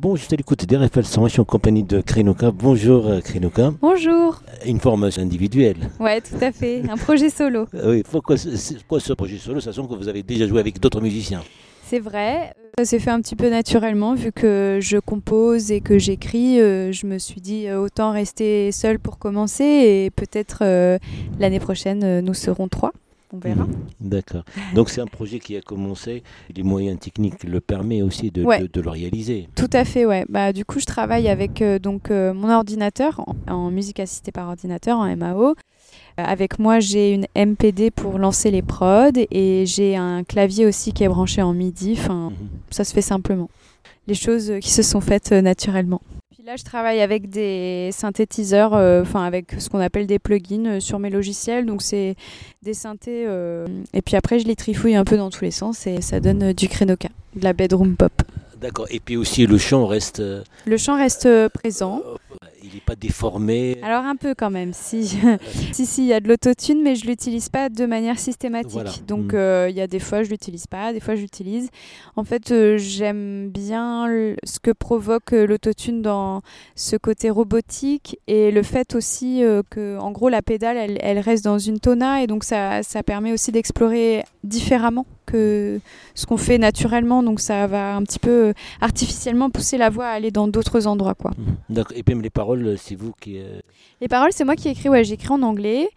Bon, je l'écoute d'RFL 100, je suis en compagnie de Krenoka. Bonjour euh, Krenoka. Bonjour. Une formation individuelle. Ouais, tout à fait. Un projet solo. Oui, pourquoi, ce projet solo, sachant que vous avez déjà joué avec d'autres musiciens? C'est vrai. Ça s'est fait un petit peu naturellement vu que je compose et que j'écris. euh, je me suis dit euh, autant rester seule pour commencer et peut-être euh, l'année prochaine nous serons trois. On verra. Mhm. D'accord. Donc c'est un projet qui a commencé, les moyens techniques le permettent aussi de, Ouais. de- de le réaliser. Tout à fait, ouais. Bah, du coup, je travaille avec euh, donc, euh, mon ordinateur en, en musique assistée par ordinateur, en MAO. Euh, avec moi, j'ai une MPD pour lancer les prods et j'ai un clavier aussi qui est branché en MIDI. Enfin, Mhm. ça se fait simplement. Les choses qui se sont faites naturellement. Là, je travaille avec des synthétiseurs, euh, enfin avec ce qu'on appelle des plugins euh, sur mes logiciels. Donc c'est des synthés. euh, et puis après, je les trifouille un peu dans tous les sens et ça donne du Krenoka, de la bedroom pop. D'accord. Et puis aussi le chant reste, Le chant reste présent. N'est pas déformé. Alors un peu quand même, si, si, si, il y a de l'autotune, mais je l'utilise pas de manière systématique. Voilà. Donc Mm. euh, il y a des fois je l'utilise pas, des fois je l'utilise. En fait, euh, j'aime bien ce que provoque euh, l'autotune dans ce côté robotique et le fait aussi euh, que, en gros, la pédale, elle, elle reste dans une tona et donc ça, ça permet aussi d'explorer différemment que ce qu'on fait naturellement. Donc ça va un petit peu euh, artificiellement pousser la voix à aller dans d'autres endroits, quoi. Mhm. Et puis même les paroles, c'est vous qui. euh, Les paroles, c'est moi qui écris. Ouais, j'écris en anglais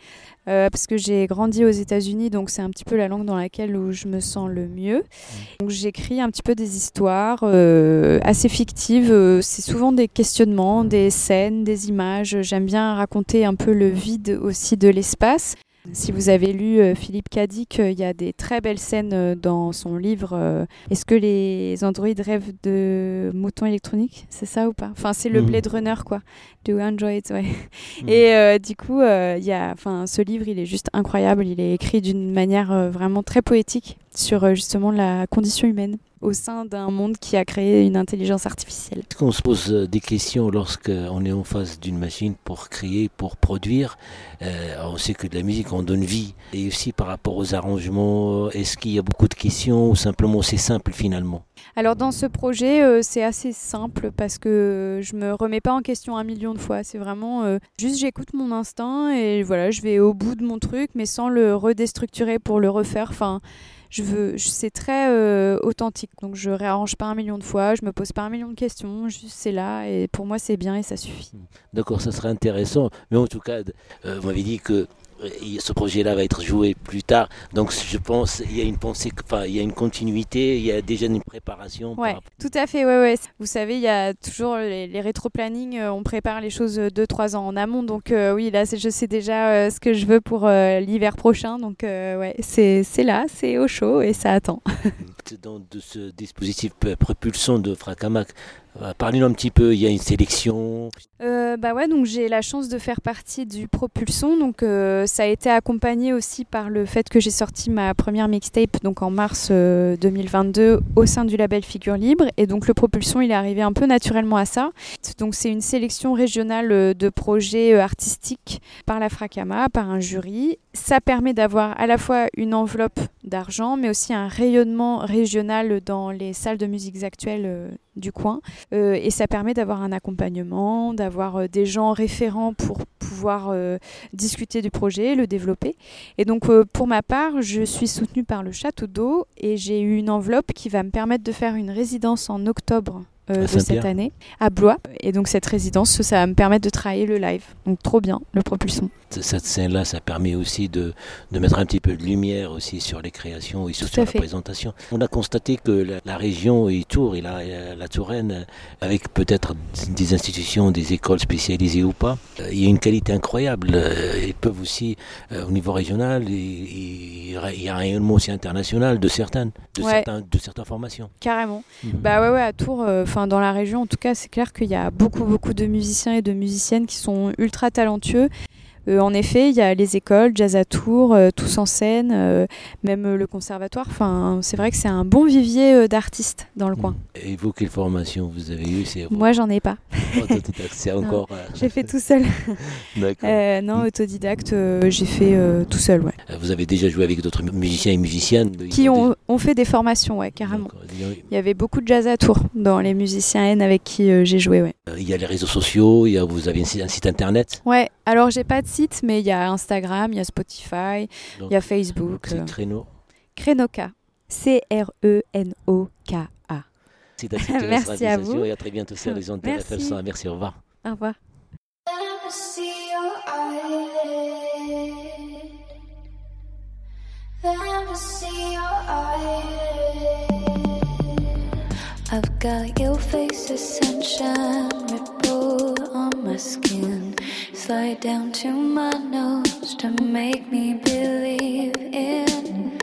euh, parce que j'ai grandi aux États-Unis, donc c'est un petit peu la langue dans laquelle où je me sens le mieux. Donc j'écris un petit peu des histoires euh, assez fictives. Euh, c'est souvent des questionnements, des scènes, des images. J'aime bien raconter un peu le vide aussi de l'espace. Si vous avez lu euh, Philippe Cadic, il y a des très belles scènes euh, dans son livre. euh, Est-ce que les androïdes rêvent de moutons électroniques? C'est ça ou pas? Enfin, c'est le Mhm. Blade Runner, quoi. Do Androids, ouais. Mhm. Et euh, du coup, euh, il y a, enfin, ce livre, il est juste incroyable. Il est écrit d'une manière vraiment très poétique sur justement la condition humaine au sein d'un monde qui a créé une intelligence artificielle. Est-ce qu'on se pose euh, des questions lorsqu'on est en face d'une machine pour créer, pour produire Euh, On sait que de la musique, on donne vie. Et aussi par rapport aux arrangements, est-ce qu'il y a beaucoup de questions ou simplement c'est simple finalement? Alors dans ce projet, euh, c'est assez simple parce que je me remets pas en question un million de fois. C'est vraiment euh, juste j'écoute mon instinct et voilà, je vais au bout de mon truc, mais sans le redéstructurer pour le refaire. Enfin, je veux, c'est très euh, authentique. Donc je réarrange pas un million de fois, je me pose pas un million de questions. Juste c'est là et pour moi c'est bien et ça suffit. D'accord, ça serait intéressant. Mais en tout cas, euh, vous m'avez dit que ce projet-là va être joué plus tard. Donc je pense il y a une pensée, enfin il y a une continuité, il y a déjà une préparation. par Ouais, tout à fait. Ouais, ouais. Vous savez, il y a toujours les, les rétro-plannings. euh, on prépare les choses 2-3 ans en amont. Donc, euh, oui, là, je sais déjà euh, ce que je veux pour euh, l'hiver prochain. Donc, euh, ouais, c'est c'est là, c'est au chaud et ça attend. De ce dispositif propulsion de Fracamac, euh, parlez-nous un petit peu. Il y a une sélection. Euh, bah ouais, donc j'ai la chance de faire partie du Propulson. Donc, euh, ça a été accompagné aussi par le fait que j'ai sorti ma première mixtape donc en mars euh, 2022 au sein du label Figure Libre. Et donc, le Propulson, il est arrivé un peu naturellement à ça. Donc c'est une sélection régionale de projets artistiques par la Fracama, par un jury. Ça permet d'avoir à la fois une enveloppe d'argent, mais aussi un rayonnement régional dans les salles de musique actuelles euh, du coin. Euh, et ça permet d'avoir un accompagnement, d'avoir euh, des gens référents pour pouvoir discuter du projet, le développer. Et donc pour ma part, je suis soutenue par le Château d'eau et j'ai eu une enveloppe qui va me permettre de faire une résidence en octobre euh, de cette année à Blois. Et donc cette résidence, ça va me permettre de travailler le live. Donc trop bien, le propulsion. Cette scène-là, ça permet aussi de, de mettre un petit peu de lumière aussi sur les créations et sur, sur la fait. présentation. On a constaté que la, la région et Tours et la, Touraine, avec peut-être des institutions, des écoles spécialisées ou pas, euh, il y a une qualité incroyable. Euh, Ils peuvent aussi, au niveau régional, il y a un rayonnement aussi international de certaines, de, Ouais. certains, de certaines formations. Carrément. Mhm. Bah ouais, ouais, à Tours, euh, enfin dans la région en tout cas, c'est clair qu'il y a beaucoup, beaucoup de musiciens et de musiciennes qui sont ultra talentueux. Euh, en effet, il y a les écoles, Jazz à Tours, euh, Tous en scène, euh, même le conservatoire. Enfin, c'est vrai que c'est un bon vivier euh, d'artistes dans le coin. Et vous, quelle formation vous avez eue? Moi, j'en ai pas. autodidacte, c'est encore. J'ai fait tout seul. D'accord. Non, autodidacte, euh, j'ai fait tout seul, ouais. Vous avez déjà joué avec d'autres musiciens et musiciennes Qui ont, On fait des formations, ouais, carrément. Il y avait beaucoup de jazz à tour dans les musiciens N avec qui euh, j'ai joué, ouais. Il y a les réseaux sociaux, il y a, vous avez un site internet? Ouais, alors j'ai pas de site, mais il y a Instagram, il y a Spotify, il y a Facebook. C'est Créneau Crénoka. C-R-E-N-O-K-A. Merci à vous. Et à très bientôt sur les ondes Merci. Merci, au revoir. Au revoir. I've got your face ascension ripple on my skin. Slide down to my nose to make me believe in.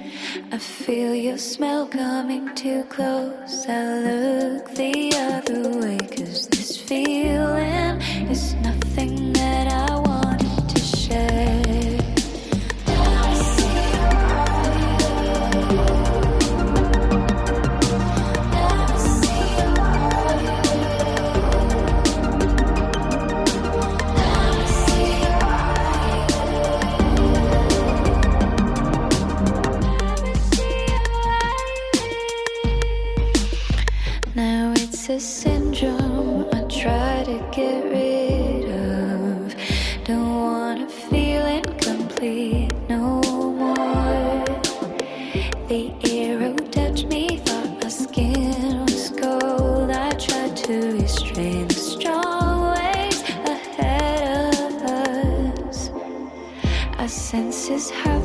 I feel your smell coming too close. I look the other way, cause this feeling is nothing The arrow touched me, thought my skin was cold. I tried to restrain the strong waves ahead of us. Our senses the